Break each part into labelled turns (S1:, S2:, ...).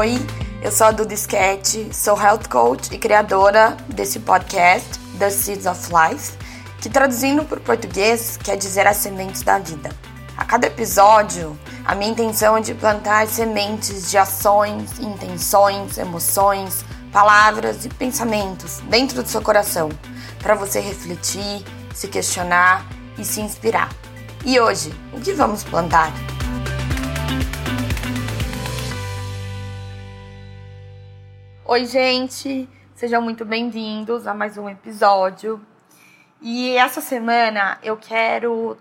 S1: Oi, eu sou a Duda Sketch, sou health coach e criadora desse podcast, The Seeds of Life, que traduzindo para o português quer dizer as sementes da vida. A cada episódio, a minha intenção é de plantar sementes de ações, intenções, emoções, palavras e pensamentos dentro do seu coração, para você refletir, se questionar e se inspirar. E hoje, o que vamos plantar? Oi, gente! Sejam muito bem-vindos a mais um episódio. E essa semana eu quero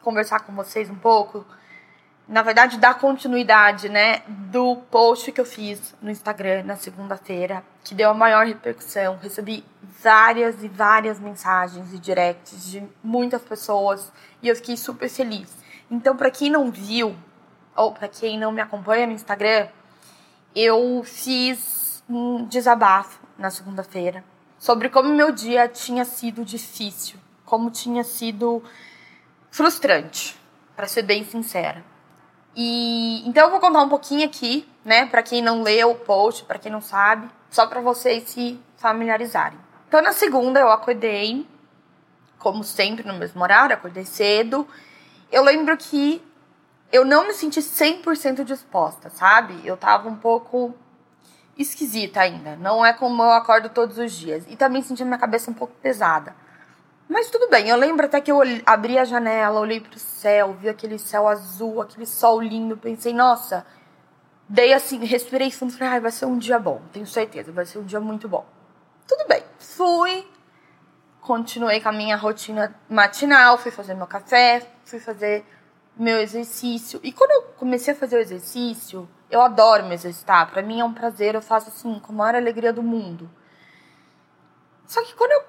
S1: conversar com vocês um pouco, na verdade, dar continuidade, né, do post que eu fiz no Instagram na segunda-feira, que deu a maior repercussão. Recebi várias e várias mensagens e directs de muitas pessoas e eu fiquei super feliz. Então, para quem não viu, ou para quem não me acompanha no Instagram, eu fiz um desabafo na segunda-feira sobre como meu dia tinha sido difícil, como tinha sido frustrante, para ser bem sincera. E então eu vou contar um pouquinho aqui, né, para quem não leu o post, para quem não sabe, só para vocês se familiarizarem. Então na segunda eu acordei, como sempre no mesmo horário, acordei cedo. Eu lembro que eu não me senti 100% disposta, sabe? Eu tava um pouco esquisita ainda. Não é como eu acordo todos os dias. E também senti minha cabeça um pouco pesada. Mas tudo bem, eu lembro até que eu abri a janela, olhei pro céu, vi aquele céu azul, aquele sol lindo, pensei, nossa, dei assim, respirei fundo, falei, ai, vai ser um dia bom, tenho certeza, vai ser um dia muito bom. Tudo bem, fui, continuei com a minha rotina matinal, fui fazer meu café, fui fazer meu exercício. E quando eu comecei a fazer o exercício, eu adoro me exercitar. Para mim é um prazer, eu faço assim, com a maior alegria do mundo. Só que quando eu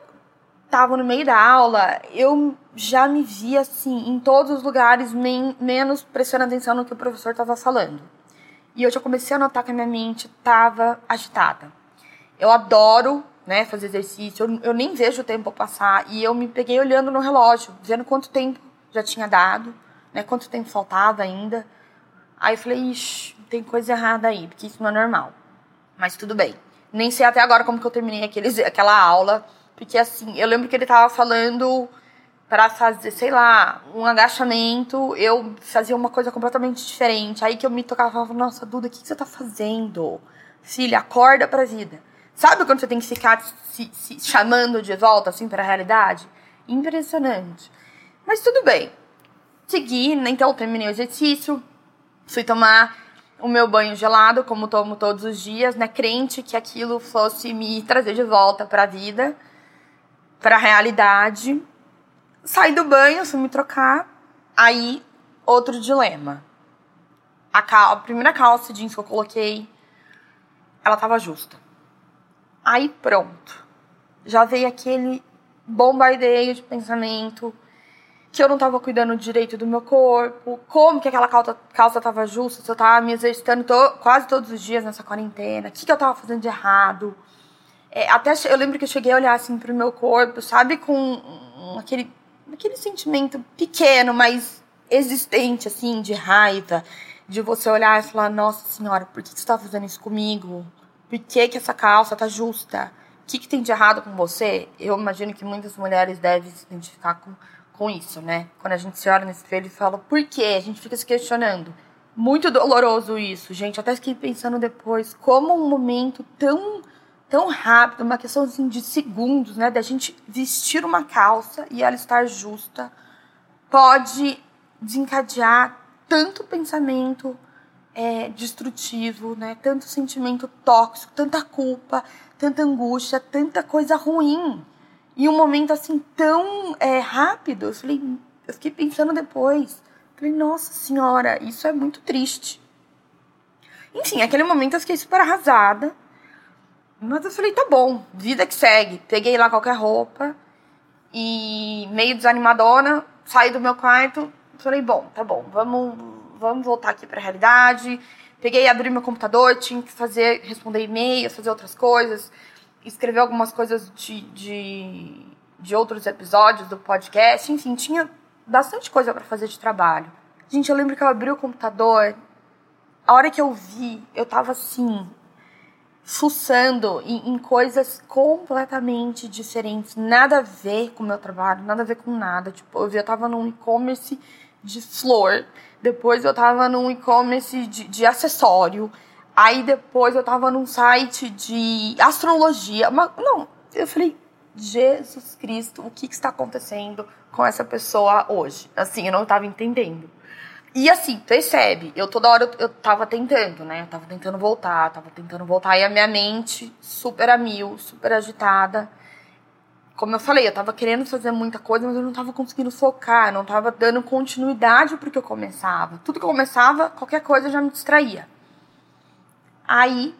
S1: tava no meio da aula, eu já me via assim, em todos os lugares, men menos prestando atenção no que o professor tava falando. E eu já comecei a notar que a minha mente tava agitada. Eu adoro, né, fazer exercício, eu, eu nem vejo o tempo passar. E eu me peguei olhando no relógio, vendo quanto tempo já tinha dado, né, quanto tempo faltava ainda. Aí eu falei, ixi, tem coisa errada aí, porque isso não é normal. Mas tudo bem. Nem sei até agora como que eu terminei aqueles, aquela aula, porque assim, eu lembro que ele tava falando para fazer, sei lá, um agachamento, eu fazia uma coisa completamente diferente. Aí que eu me tocava e falava, nossa, Duda, o que, que você tá fazendo? Filha, acorda pra vida. Sabe quando você tem que ficar se, se chamando de volta, assim, pra realidade? Impressionante. Mas tudo bem. Segui, né? então terminei o exercício, Fui tomar o meu banho gelado, como tomo todos os dias, né? Crente que aquilo fosse me trazer de volta para a vida, para a realidade. Saí do banho, fui me trocar. Aí, outro dilema. A, cal a primeira calça jeans que eu coloquei, ela tava justa. Aí, pronto. Já veio aquele bombardeio de pensamento que eu não tava cuidando direito do meu corpo, como que aquela calça, calça tava justa, se eu tava me exercitando to, quase todos os dias nessa quarentena, o que, que eu tava fazendo de errado. É, até eu lembro que eu cheguei a olhar assim pro meu corpo, sabe, com aquele, aquele sentimento pequeno, mas existente, assim, de raiva, de você olhar e falar, nossa senhora, por que, que você tá fazendo isso comigo? Por que, que essa calça tá justa? O que, que tem de errado com você? Eu imagino que muitas mulheres devem se identificar com com isso, né? Quando a gente se olha no espelho e fala, por quê? A gente fica se questionando. Muito doloroso isso, gente. Até fiquei pensando depois como um momento tão tão rápido, uma questão assim, de segundos, né, da gente vestir uma calça e ela estar justa, pode desencadear tanto pensamento é, destrutivo, né, tanto sentimento tóxico, tanta culpa, tanta angústia, tanta coisa ruim em um momento assim tão é, rápido, eu falei, eu fiquei pensando depois. Falei, nossa senhora, isso é muito triste. Enfim, naquele momento eu fiquei super arrasada. Mas eu falei, tá bom, vida que segue. Peguei lá qualquer roupa e meio desanimadona, saí do meu quarto. Falei, bom, tá bom, vamos, vamos voltar aqui pra realidade. Peguei, abri meu computador, tinha que fazer, responder e-mails, fazer outras coisas escrever algumas coisas de, de, de outros episódios do podcast. Enfim, tinha bastante coisa para fazer de trabalho. Gente, eu lembro que eu abri o computador a hora que eu vi, eu tava assim, fuçando em, em, coisas completamente diferentes, nada a ver com o meu trabalho, nada a ver com nada. Tipo, eu vi, eu tava num e-commerce de flor, depois eu tava num e-commerce de, de acessório, aí depois eu tava num site de astrologia. Mas, não, eu falei, Jesus Cristo, o que, que está acontecendo com essa pessoa hoje? Assim, eu não tava entendendo. E assim, percebe, eu toda hora eu, eu tava tentando, né? Eu tava tentando voltar, tava tentando voltar. E a minha mente super a mil, super agitada. Como eu falei, eu tava querendo fazer muita coisa, mas eu não tava conseguindo focar, não tava dando continuidade pro que eu começava. Tudo que eu começava, qualquer coisa já me distraía. Aí,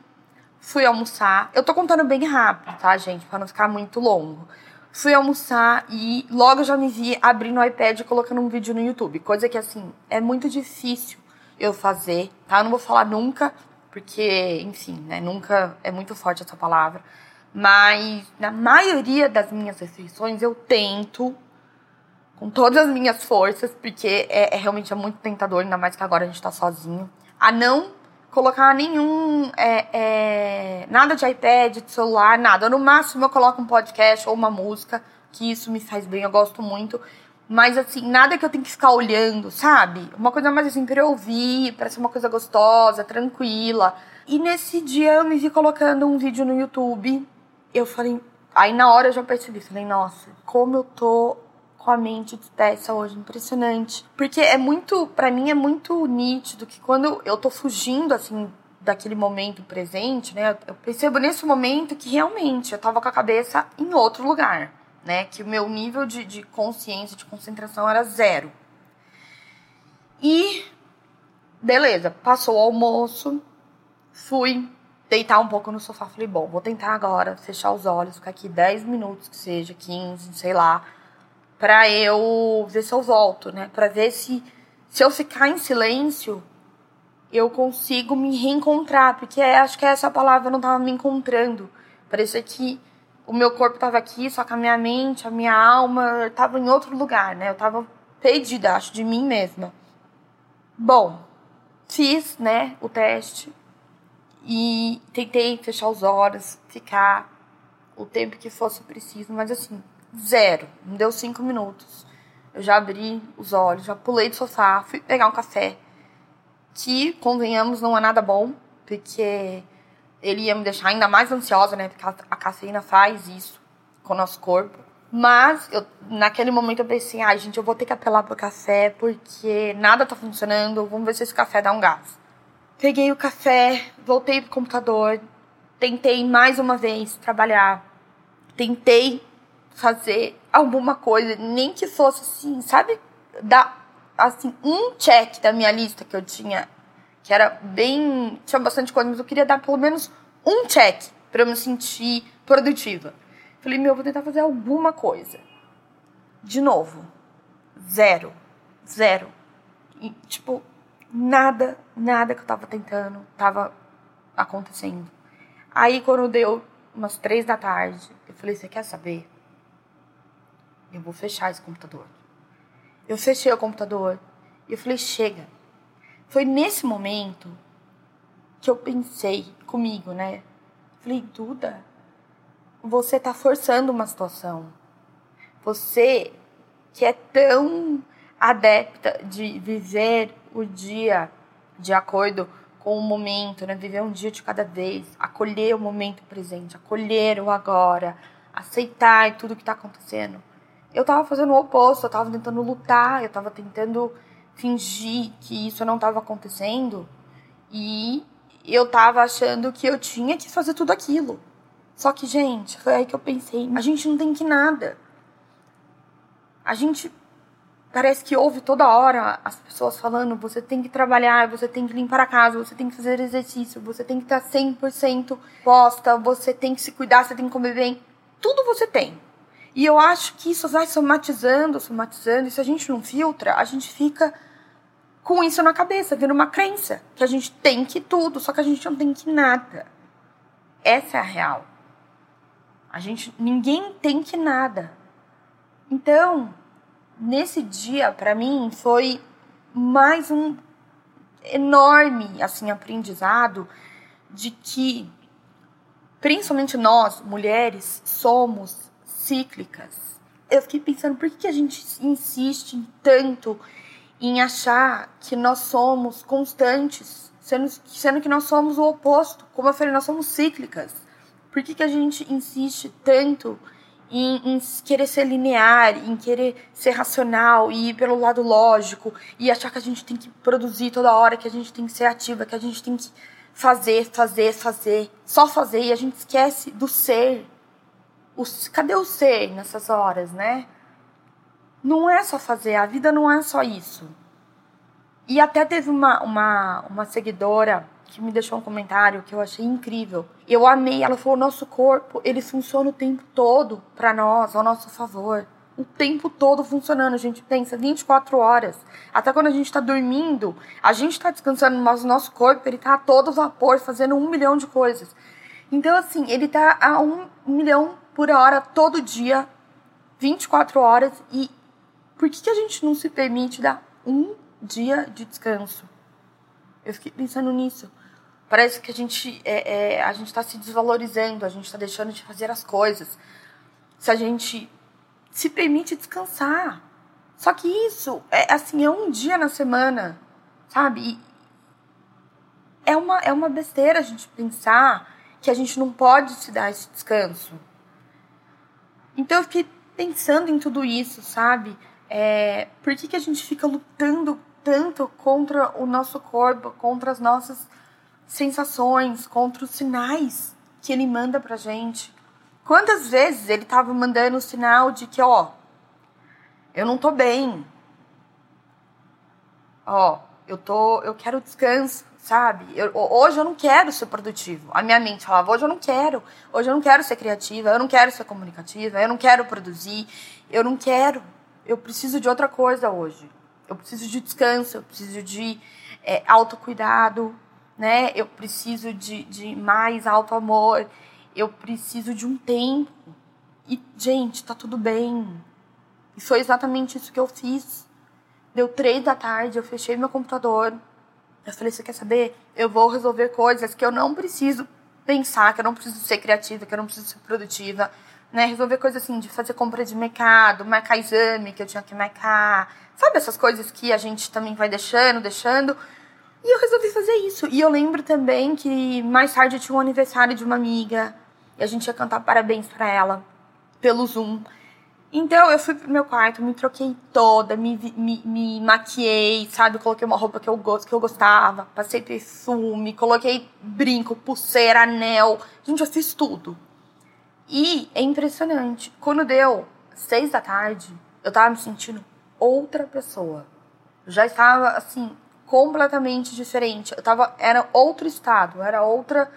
S1: fui almoçar. Eu tô contando bem rápido, tá, gente? Pra não ficar muito longo. Fui almoçar e logo já me vi abrindo o iPad e colocando um vídeo no YouTube. Coisa que, assim, é muito difícil eu fazer, tá? Eu não vou falar nunca, porque, enfim, né? Nunca é muito forte essa palavra. Mas na maioria das minhas refeições eu tento, com todas as minhas forças, porque é, é realmente é muito tentador, ainda mais que agora a gente tá sozinho, a não colocar nenhum. É, é, nada de iPad, de celular, nada. No máximo eu coloco um podcast ou uma música, que isso me faz bem, eu gosto muito. Mas assim, nada que eu tenha que ficar olhando, sabe? Uma coisa mais assim pra eu ouvir, pra ser uma coisa gostosa, tranquila. E nesse dia eu me vi colocando um vídeo no YouTube. Eu falei. Aí na hora eu já percebi, falei, nossa, como eu tô com a mente dispersa hoje, impressionante. Porque é muito, para mim é muito nítido que quando eu tô fugindo assim daquele momento presente, né? Eu percebo nesse momento que realmente eu tava com a cabeça em outro lugar, né? Que o meu nível de, de consciência, de concentração era zero. E beleza, passou o almoço, fui deitar um pouco no sofá, falei, bom, vou tentar agora fechar os olhos, ficar aqui 10 minutos, que seja 15, sei lá, para eu ver se eu volto, né? Para ver se se eu ficar em silêncio, eu consigo me reencontrar, porque é, acho que essa palavra não tava me encontrando. Parecia que o meu corpo tava aqui, só que a minha mente, a minha alma tava em outro lugar, né? Eu tava perdida, acho, de mim mesma. Bom, fiz, né, o teste e tentei fechar os olhos, ficar o tempo que fosse preciso, mas assim, Zero. Não deu cinco minutos. Eu já abri os olhos, já pulei do sofá, fui pegar um café. Que, convenhamos, não é nada bom, porque ele ia me deixar ainda mais ansiosa, né? Porque a cafeína faz isso com o nosso corpo. Mas eu, naquele momento eu pensei, ai, gente, eu vou ter que apelar pro café porque nada tá funcionando. Vamos ver se esse café dá um gás. Peguei o café, voltei pro computador, tentei mais uma vez trabalhar. Tentei fazer alguma coisa, nem que fosse assim, sabe? Dar assim um check da minha lista que eu tinha, que era bem, tinha bastante coisa, mas eu queria dar pelo menos um check para eu me sentir produtiva. Falei, meu, vou tentar fazer alguma coisa. De novo, zero, zero. E, tipo, nada, nada que eu tava tentando tava acontecendo. Aí, quando deu umas três da tarde, eu falei, você quer saber? Eu vou fechar esse computador. Eu fechei o computador e eu falei, chega. Foi nesse momento que eu pensei comigo, né? Falei, Duda, você tá forçando uma situação. Você que é tão adepta de viver o dia de acordo com o momento, né? Viver um dia de cada vez, acolher o momento presente, acolher o agora, aceitar tudo que está acontecendo eu tava fazendo o oposto, eu tava tentando lutar, eu tava tentando fingir que isso não tava acontecendo e eu tava achando que eu tinha que fazer tudo aquilo. Só que, gente, foi aí que eu pensei, a gente não tem que nada. A gente parece que ouve toda hora as pessoas falando, você tem que trabalhar, você tem que limpar a casa, você tem que fazer exercício, você tem que estar 100% posta, você tem que se cuidar, você tem que comer bem. Tudo você tem. E eu acho que isso vai somatizando, somatizando, e se a gente não filtra, a gente fica com isso na cabeça, vira uma crença, que a gente tem que tudo, só que a gente não tem que nada. Essa é a real. A gente, ninguém tem que nada. Então, nesse dia, para mim, foi mais um. enorme assim aprendizado de que principalmente nós, mulheres, somos cíclicas. Eu fiquei pensando por que, a gente insiste tanto em achar que nós somos constantes, sendo, sendo que nós somos o oposto. Como eu falei, nós somos cíclicas. Por que, que a gente insiste tanto em, em, querer ser linear, em querer ser racional e ir pelo lado lógico e achar que a gente tem que produzir toda hora, que a gente tem que ser ativa, que a gente tem que fazer, fazer, fazer, só fazer e a gente esquece do ser. Cadê o ser nessas horas, né? Não é só fazer, a vida não é só isso. E até teve uma, uma, uma seguidora que me deixou um comentário que eu achei incrível. Eu amei. Ela falou: nosso corpo ele funciona o tempo todo para nós, ao nosso favor. O tempo todo funcionando. A gente pensa 24 horas. Até quando a gente está dormindo, a gente está descansando, mas o nosso corpo ele tá a todo vapor, fazendo um milhão de coisas. Então, assim, ele tá a um milhão por hora todo dia, 24 horas. E por que, que a gente não se permite dar um dia de descanso? Eu fiquei pensando nisso. Parece que a gente é, é a gente está se desvalorizando, a gente está deixando de fazer as coisas. Se a gente se permite descansar. Só que isso é assim, é um dia na semana, sabe? E é uma, é uma besteira a gente pensar que a gente não pode se dar esse descanso. Então eu fiquei pensando em tudo isso, sabe? É, por que, que a gente fica lutando tanto contra o nosso corpo, contra as nossas sensações, contra os sinais que ele manda pra gente. Quantas vezes ele tava mandando o sinal de que, ó, eu não tô bem. Ó, eu tô, eu quero descanso, sabe? Eu, hoje eu não quero ser produtivo. A minha mente falava, hoje eu não quero. Hoje eu não quero ser criativa, eu não quero ser comunicativa, eu não quero produzir, eu não quero. Eu preciso de outra coisa hoje. Eu preciso de descanso, eu preciso de é, autocuidado, né? Eu preciso de, de mais alto amor, eu preciso de um tempo. E, gente, tá tudo bem. E foi exatamente isso que eu fiz. Deu três da tarde, eu fechei meu computador. Eu falei, você quer saber? Eu vou resolver coisas que eu não preciso pensar, que eu não preciso ser criativa, que eu não preciso ser produtiva. Né? Resolver coisas assim, de fazer compra de mercado, marcar exame que eu tinha que marcar. Sabe essas coisas que a gente também vai deixando, deixando. E eu resolvi fazer isso. E eu lembro também que mais tarde eu tinha um aniversário de uma amiga. E a gente ia cantar parabéns para ela pelo Zoom. Então eu fui pro meu quarto, me troquei toda, me, me, me maquiei, sabe? Coloquei uma roupa que eu, gosto, que eu gostava, passei perfume, coloquei brinco, pulseira, anel. Gente, eu fiz tudo. E é impressionante. Quando deu seis da tarde, eu tava me sentindo outra pessoa. Já estava, assim, completamente diferente. Eu tava, era outro estado, era outra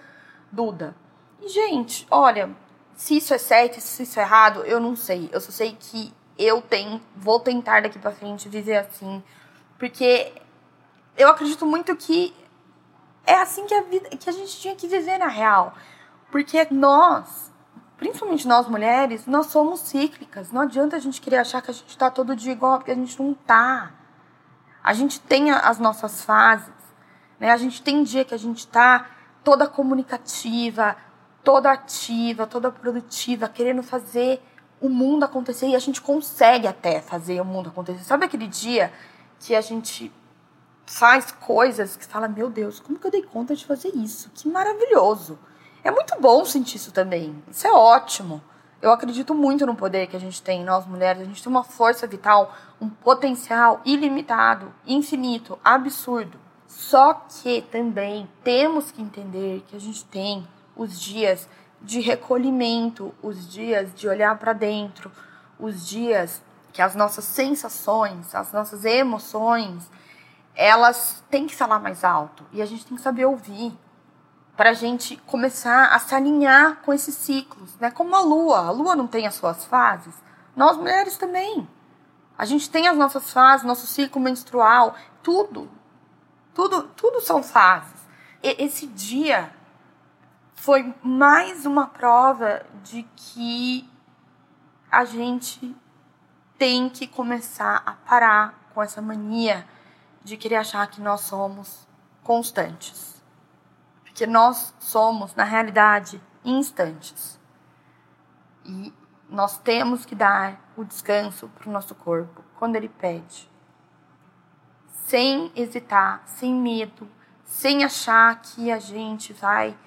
S1: Duda. E, gente, olha, se isso é certo, se isso é errado, eu não sei. Eu só sei que eu tenho, vou tentar daqui para frente viver assim, porque eu acredito muito que é assim que a vida, que a gente tinha que viver na real. Porque nós, principalmente nós mulheres, nós somos cíclicas. Não adianta a gente querer achar que a gente tá todo dia igual, porque a gente não tá. A gente tem as nossas fases, né? A gente tem dia que a gente tá toda comunicativa, toda ativa, toda produtiva, querendo fazer o mundo acontecer e a gente consegue até fazer o mundo acontecer. Sabe aquele dia que a gente faz coisas que fala, meu Deus, como que eu dei conta de fazer isso? Que maravilhoso. É muito bom sentir isso também. Isso é ótimo. Eu acredito muito no poder que a gente tem, nós mulheres. A gente tem uma força vital, um potencial ilimitado, infinito, absurdo. Só que também temos que entender que a gente tem os dias de recolhimento, os dias de olhar para dentro, os dias que as nossas sensações, as nossas emoções, elas têm que falar mais alto e a gente tem que saber ouvir para a gente começar a se alinhar com esses ciclos, né? Como a lua, a lua não tem as suas fases, nós mulheres também. A gente tem as nossas fases, nosso ciclo menstrual, tudo, tudo, tudo são fases. E esse dia foi mais uma prova de que a gente tem que começar a parar com essa mania de querer achar que nós somos constantes. Porque nós somos, na realidade, instantes. E nós temos que dar o descanso para o nosso corpo quando ele pede. Sem hesitar, sem medo, sem achar que a gente vai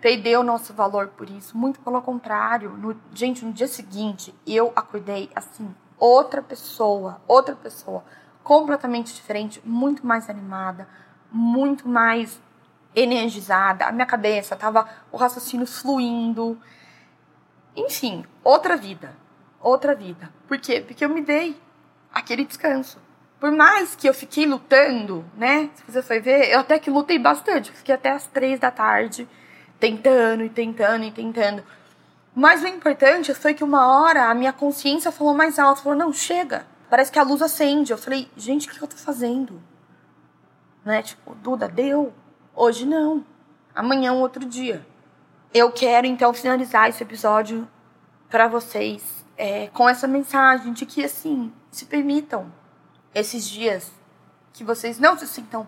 S1: perder o nosso valor por isso. Muito pelo contrário. No, gente, no dia seguinte, eu acordei assim, outra pessoa, outra pessoa, completamente diferente, muito mais animada, muito mais energizada. A minha cabeça tava o raciocínio fluindo. Enfim, outra vida. Outra vida. Por quê? Porque eu me dei aquele descanso. Por mais que eu fiquei lutando, né? Se você foi ver, eu até que lutei bastante. Fiquei até as três da tarde tentando e tentando e tentando. Mas o importante foi que uma hora a minha consciência falou mais alto, falou: "Não, chega. Parece que a luz acende". Eu falei: "Gente, o que eu tô fazendo?" Né? Tipo, Duda, deu. Hoje não. Amanhã é um outro dia. Eu quero então finalizar esse episódio para vocês é, com essa mensagem de que assim se permitam esses dias que vocês não se sintam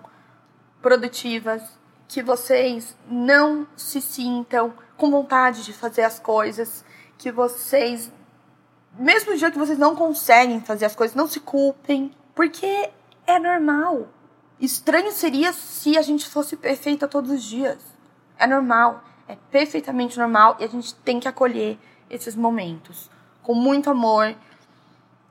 S1: produtivas, que vocês não se sintam com vontade de fazer as coisas, que vocês, mesmo dia que vocês não conseguem fazer as coisas, não se culpem, porque é normal. Estranho seria se a gente fosse perfeita todos os dias. É normal, é perfeitamente normal e a gente tem que acolher esses momentos com muito amor,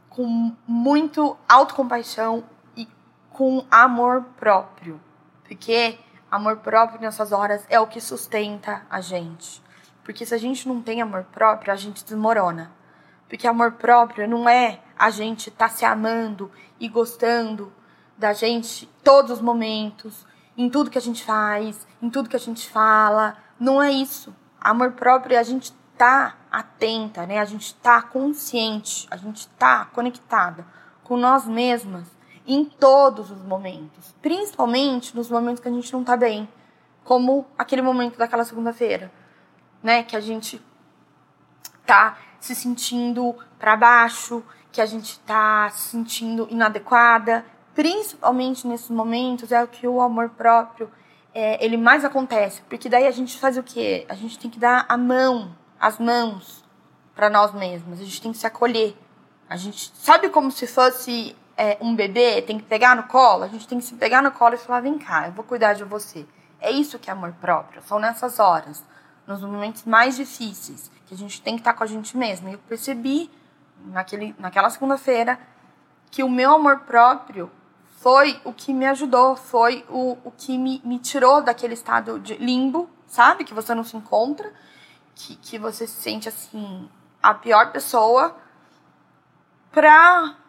S1: com muito autocompaixão e com amor próprio. Porque amor próprio nessas horas é o que sustenta a gente. Porque se a gente não tem amor próprio, a gente desmorona. Porque amor próprio não é a gente estar tá se amando e gostando da gente todos os momentos, em tudo que a gente faz, em tudo que a gente fala. Não é isso. Amor próprio é a gente tá atenta, né? A gente tá consciente, a gente tá conectada com nós mesmas em todos os momentos, principalmente nos momentos que a gente não tá bem, como aquele momento daquela segunda-feira, né, que a gente tá se sentindo para baixo, que a gente tá se sentindo inadequada, principalmente nesses momentos é o que o amor próprio é, ele mais acontece, porque daí a gente faz o quê? A gente tem que dar a mão as mãos para nós mesmos. A gente tem que se acolher. A gente sabe como se fosse é, um bebê, tem que pegar no colo. A gente tem que se pegar no colo e falar: vem cá, eu vou cuidar de você. É isso que é amor próprio. São nessas horas, nos momentos mais difíceis, que a gente tem que estar com a gente mesmo. E eu percebi naquele, naquela segunda-feira que o meu amor próprio foi o que me ajudou, foi o, o que me, me tirou daquele estado de limbo, sabe? Que você não se encontra que, que você se sente assim, a pior pessoa, pra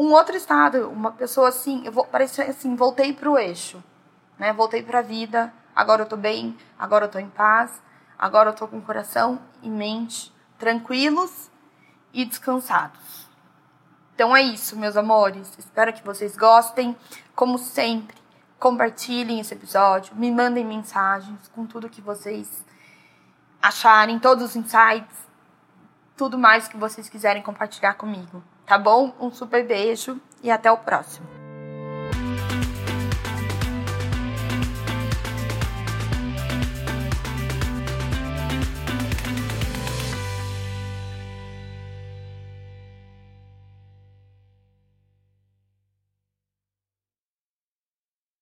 S1: um outro estado, uma pessoa assim, eu vou parecer assim, voltei pro eixo, né? Voltei pra vida, agora eu tô bem, agora eu tô em paz, agora eu tô com o coração e mente tranquilos e descansados. Então é isso, meus amores. Espero que vocês gostem. Como sempre, compartilhem esse episódio, me mandem mensagens com tudo que vocês acharem todos os insights, tudo mais que vocês quiserem compartilhar comigo, tá bom? Um super beijo e até o próximo.